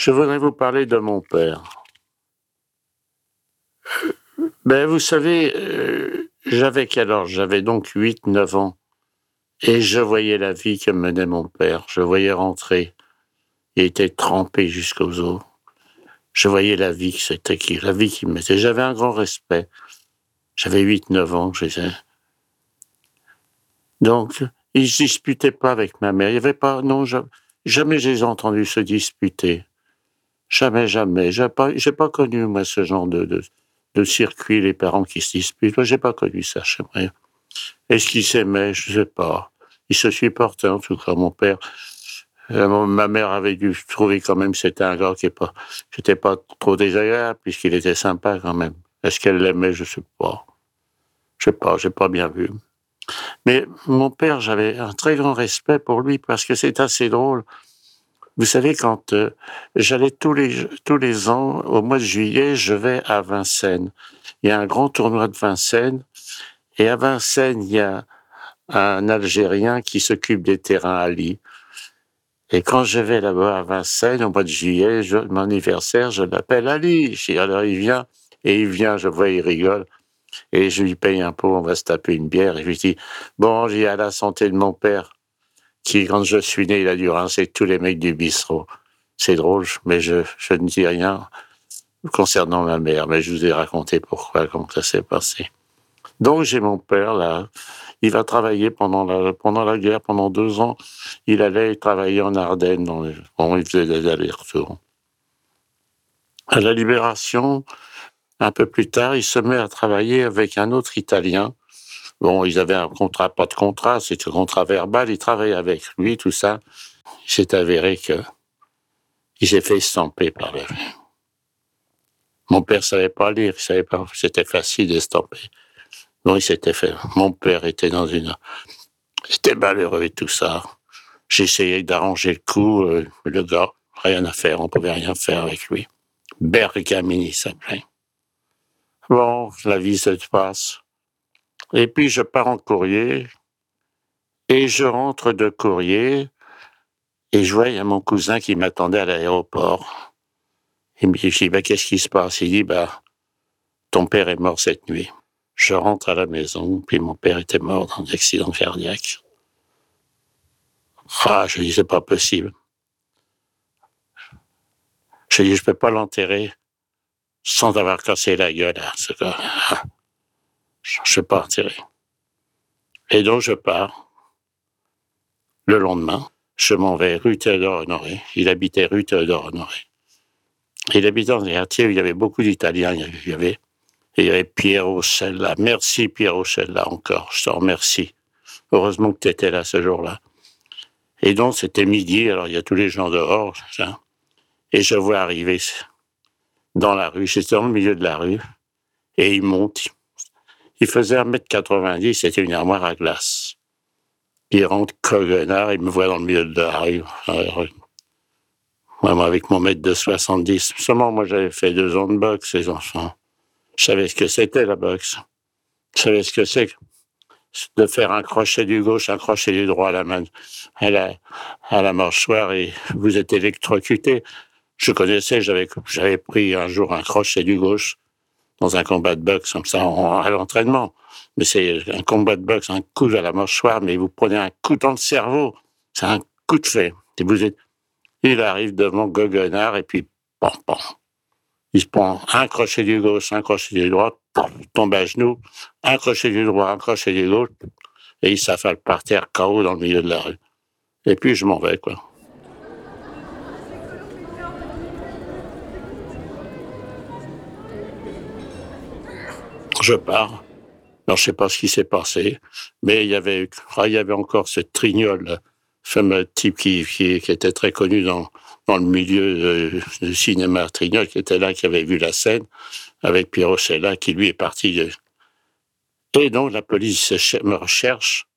Je voudrais vous parler de mon père. Ben, vous savez, euh, j'avais quel âge? J'avais donc 8, 9 ans. Et je voyais la vie que menait mon père. Je voyais rentrer. Il était trempé jusqu'aux os. Je voyais la vie que c'était, qui- la vie qu'il mettait. J'avais un grand respect. J'avais 8, 9 ans, je sais. Donc, il se disputait pas avec ma mère. Il y avait pas, non, ja- jamais je les ai entendus se disputer. Jamais, jamais. J'ai pas, j'ai pas connu, moi, ce genre de, de, de circuit, les parents qui se disputent. Moi, j'ai pas connu ça chez moi. Est-ce qu'ils s'aimaient? Je sais pas. Ils se supportaient, en tout cas, mon père. Euh, ma mère avait dû trouver quand même c'était un gars qui est pas, pas trop désagréable, puisqu'il était sympa quand même. Est-ce qu'elle l'aimait? Je sais pas. Je sais pas, j'ai pas bien vu. Mais mon père, j'avais un très grand respect pour lui parce que c'est assez drôle. Vous savez, quand euh, j'allais tous les, tous les ans, au mois de juillet, je vais à Vincennes. Il y a un grand tournoi de Vincennes. Et à Vincennes, il y a un Algérien qui s'occupe des terrains Lille. Et quand je vais là-bas à Vincennes, au mois de juillet, je- mon anniversaire, je l'appelle Ali. Alors il vient, et il vient, je vois, il rigole. Et je lui paye un pot, on va se taper une bière. Et je lui dis, bon, j'ai à la santé de mon père, qui, quand je suis né, il a dû rincer tous les mecs du bistrot. C'est drôle, mais je, ne dis rien concernant ma mère, mais je vous ai raconté pourquoi, comment ça s'est passé. Donc j'ai mon père là, il va travailler pendant la, pendant la guerre, pendant deux ans, il allait travailler en Ardennes, dans les, bon, il faisait des allers-retours. À la Libération, un peu plus tard, il se met à travailler avec un autre Italien. Bon, ils avaient un contrat, pas de contrat, c'était un contrat verbal, il travaillait avec lui, tout ça. Il s'est avéré que s'est fait estamper par le... Mon père savait pas lire, il savait pas, c'était facile d'estamper. Donc il s'était fait. Mon père était dans une, c'était malheureux et tout ça. J'essayais d'arranger le coup, euh, le gars, rien à faire, on pouvait rien faire avec lui. Bergamini s'appelait. Bon, la vie se passe. Et puis je pars en courrier et je rentre de courrier et je vois, il y a mon cousin qui m'attendait à l'aéroport. Il me dit, bah, qu'est-ce qui se passe? Il dit, bah, ton père est mort cette nuit. Je rentre à la maison, puis mon père était mort dans un accident cardiaque. Ah, je dis, c'est pas possible. Je dis, je peux pas l'enterrer sans avoir cassé la gueule à ce gars. Ah, Je enterrer. Et donc, je pars. Le lendemain, je m'en vais rue Théodore-Honoré. Il habitait rue Théodore-Honoré. Il habitait dans un quartier où il y avait beaucoup d'Italiens. Il y avait- il y avait, Piero. Merci Piero Sella encore. Je te remercie. Heureusement que tu étais là ce jour-là. Et donc, c'était midi. Alors, il y a tous les gens dehors. Et je vois arriver dans la rue. J'étais dans le milieu de la rue. Et il monte. Il faisait 1m90. C'était une armoire à glace. Il rentre coguenard. Il me voit dans le milieu de la rue. Moi, avec mon mètre de 70. Seulement, moi, j'avais fait deux ans de boxe, les enfants. Je savais ce que c'était, la boxe. Je savais ce que c'est de faire un crochet du gauche, un crochet du droit à la main, à la, à la mâchoire et vous êtes électrocuté. Je connaissais, j'avais, j'avais pris un jour un crochet du gauche dans un combat de boxe, comme ça, en- à l'entraînement. Mais c'est un combat de boxe, un coup à la mâchoire, mais vous prenez un coup dans le cerveau. C'est un coup de fait. Et vous êtes, il arrive devant Goguenard et puis, pam, pam. Il se prend un crochet du gauche, un crochet du droit, pam, tombe à genoux, un crochet du droit, un crochet du gauche, et il s'affale par terre, KO dans le milieu de la rue. Et puis je m'en vais, quoi. Je pars. Alors, je sais pas ce qui s'est passé, mais il y avait, ah, il y avait encore cette trignole, fameux type qui, était très connu dans, dans le milieu du cinéma, Trignol, qui était là, qui avait vu la scène, avec Pierre Rochella, qui lui est parti. Et donc, la police me recherche,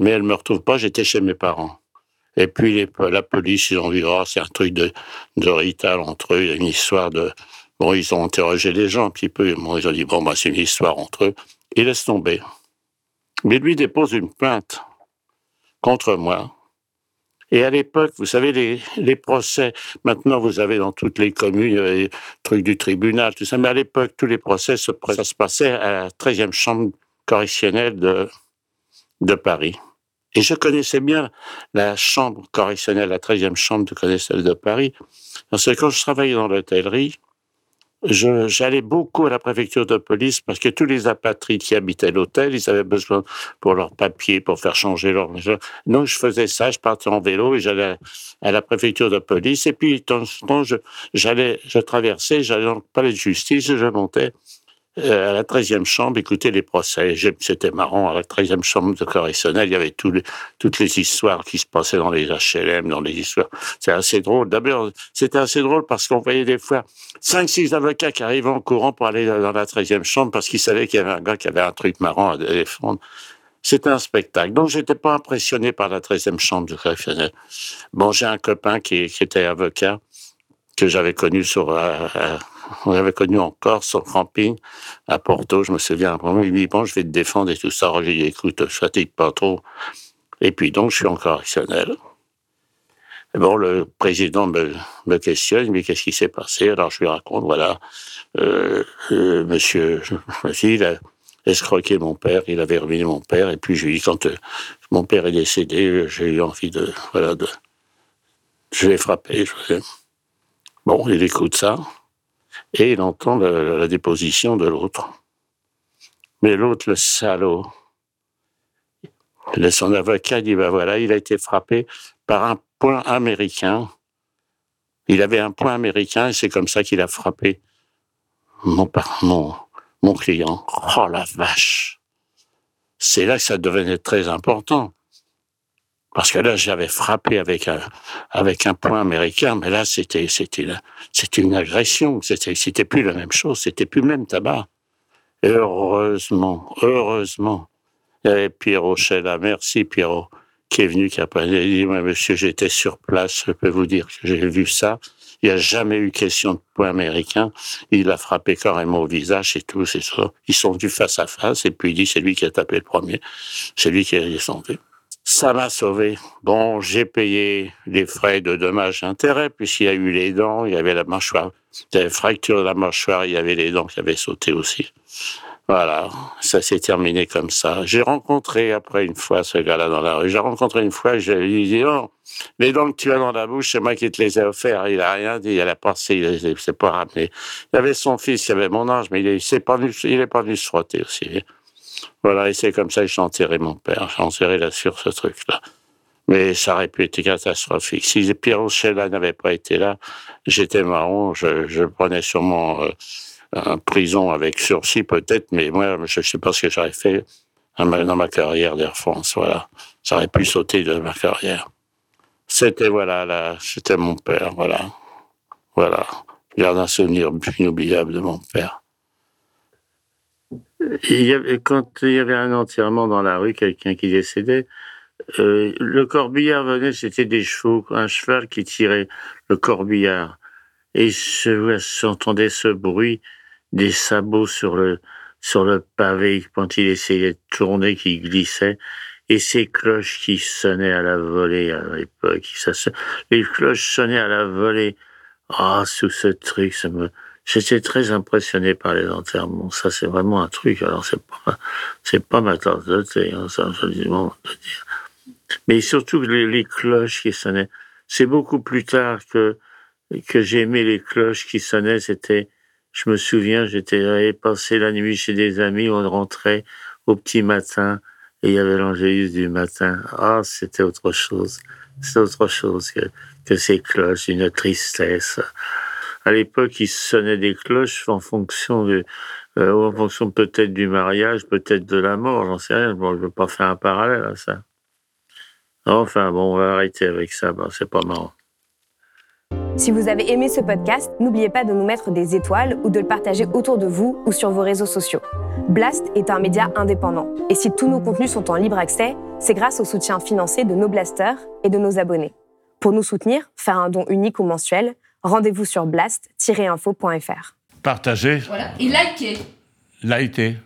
mais elle me retrouve pas, j'étais chez mes parents. Et puis, la police, ils ont dit, oh, c'est un truc de, de rital entre eux, une histoire de, Bon, ils ont interrogé les gens un petit peu. Bon, ils ont dit, bon, bah, c'est une histoire entre eux. Il laisse tomber. Mais lui dépose une plainte contre moi. Et à l'époque, vous savez, les, procès, maintenant vous avez dans toutes les communes les trucs du tribunal, tout ça, mais à l'époque, tous les procès, se, ça se passait à la 13e chambre correctionnelle de, de Paris. Et je connaissais bien la chambre correctionnelle, la 13e chambre de correctionnelle de Paris, parce que quand je travaillais dans l'hôtellerie, j'allais beaucoup à la préfecture de police parce que tous les apatrides qui habitaient l'hôtel, ils avaient besoin pour leurs papiers, pour faire changer leur... Donc, je faisais ça, je partais en vélo et j'allais à la préfecture de police. Et puis, de temps en temps, j'allais, je traversais, j'allais dans le palais de justice et je montais à la 13e chambre, écouter les procès. C'était marrant, à la 13e chambre de correctionnelle, il y avait toutes les histoires qui se passaient dans les HLM, dans les histoires. C'est assez drôle. D'abord, c'était assez drôle parce qu'on voyait des fois cinq, six avocats qui arrivaient en courant pour aller dans la 13e chambre parce qu'ils savaient qu'il y avait un gars qui avait un truc marrant à défendre. C'était un spectacle. Donc, j'étais pas impressionné par la 13e chambre de correctionnelle. Bon, j'ai un copain qui, qui était avocat que j'avais connu sur, euh, euh, on avait connu en Corse, au camping, à Porto, je me souviens. Il me dit, bon, je vais te défendre et tout ça. J'ai dit, écoute, je fatigue pas trop. Et puis donc, je suis en correctionnel. bon, le président me, questionne, il me dit, qu'est-ce qui s'est passé? Alors, je lui raconte, voilà, euh, euh, monsieur, il a escroqué mon père, il avait ruiné mon père. Et puis, je lui dis, quand euh, mon père est décédé, j'ai eu envie de, voilà, de, je l'ai frappé. Je... Bon, il écoute ça et il entend la, déposition de l'autre. Mais l'autre, le salaud, son avocat dit, ben voilà, il a été frappé par un point américain. Il avait un point américain et c'est comme ça qu'il a frappé mon, mon, mon client. Oh la vache! C'est là que ça devenait très important. Parce que là, j'avais frappé avec un, avec un point américain, mais là, c'était, c'était, c'était une agression. C'était, c'était plus la même chose. C'était plus le même tabac. heureusement, heureusement, il y avait Pierrot là. Merci, Pierrot, qui est venu, qui a dit, monsieur, j'étais sur place. Je peux vous dire que j'ai vu ça. Il n'y a jamais eu question de point américain. Il a frappé carrément au visage et tout, c'est ça. Ils sont venus face à face et puis il dit, c'est lui qui a tapé le premier. C'est lui qui est descendu. Ça m'a sauvé. Bon, j'ai payé les frais de dommages-intérêts, puisqu'il y a eu les dents, il y avait la mâchoire, il y fracture de la mâchoire, il y avait les dents qui avaient sauté aussi. Voilà, ça s'est terminé comme ça. J'ai rencontré après une fois ce gars-là dans la rue. J'ai rencontré une fois, je lui ai dit, oh, les dents que tu as dans la bouche, c'est moi qui te les ai offertes. Il a rien dit, il a passé, il s'est pas ramené. Il avait son fils, il avait mon âge, mais il est pas il est pas venu se frotter aussi. Voilà, et c'est comme ça que j'ai enterré mon père. J'ai enterré là sur ce truc-là. Mais ça aurait pu être catastrophique. Si Pierre Rochella n'avait pas été là, j'étais marron, je, je prenais sûrement euh, un prison avec sursis peut-être, mais moi, je ne sais pas ce que j'aurais fait dans ma carrière d'Air France. Voilà, ça aurait pu sauter de ma carrière. C'était voilà, là, c'était mon père. Voilà, voilà. Je garde un souvenir inoubliable de mon père. Il y avait, quand il y avait un enterrement dans la rue, quelqu'un qui décédait, euh, le corbillard venait, c'était des chevaux, un cheval qui tirait le corbillard. Et s'entendait ce bruit des sabots sur le, sur le pavé quand il essayait de tourner, qui glissait, et ces cloches qui sonnaient à la volée à l'époque. Les cloches sonnaient à la volée. Ah, sous ce truc, ça me, J'étais très impressionné par les enterrements. Ça, c'est vraiment un truc. Alors, c'est pas, c'est pas ma tasse de thé, hein, ça. Mais surtout les, les cloches qui sonnaient. C'est beaucoup plus tard que, que j'aimais les cloches qui sonnaient. C'était, je me souviens, j'étais passé la nuit chez des amis, on rentrait au petit matin et il y avait l'angélus du matin. Ah, c'était autre chose. C'est autre chose que, que ces cloches, une tristesse à l'époque, il sonnait des cloches en fonction de, euh, en fonction peut-être du mariage, peut-être de la mort, j'en sais rien. Bon, je ne veux pas faire un parallèle à ça. Enfin, bon, on va arrêter avec ça, bon, c'est pas marrant. Si vous avez aimé ce podcast, n'oubliez pas de nous mettre des étoiles ou de le partager autour de vous ou sur vos réseaux sociaux. Blast est un média indépendant. Et si tous nos contenus sont en libre accès, c'est grâce au soutien financier de nos blasters et de nos abonnés. Pour nous soutenir, faire un don unique ou mensuel, rendez-vous sur blast-info.fr. Partagez. Voilà. Et likez. Likez.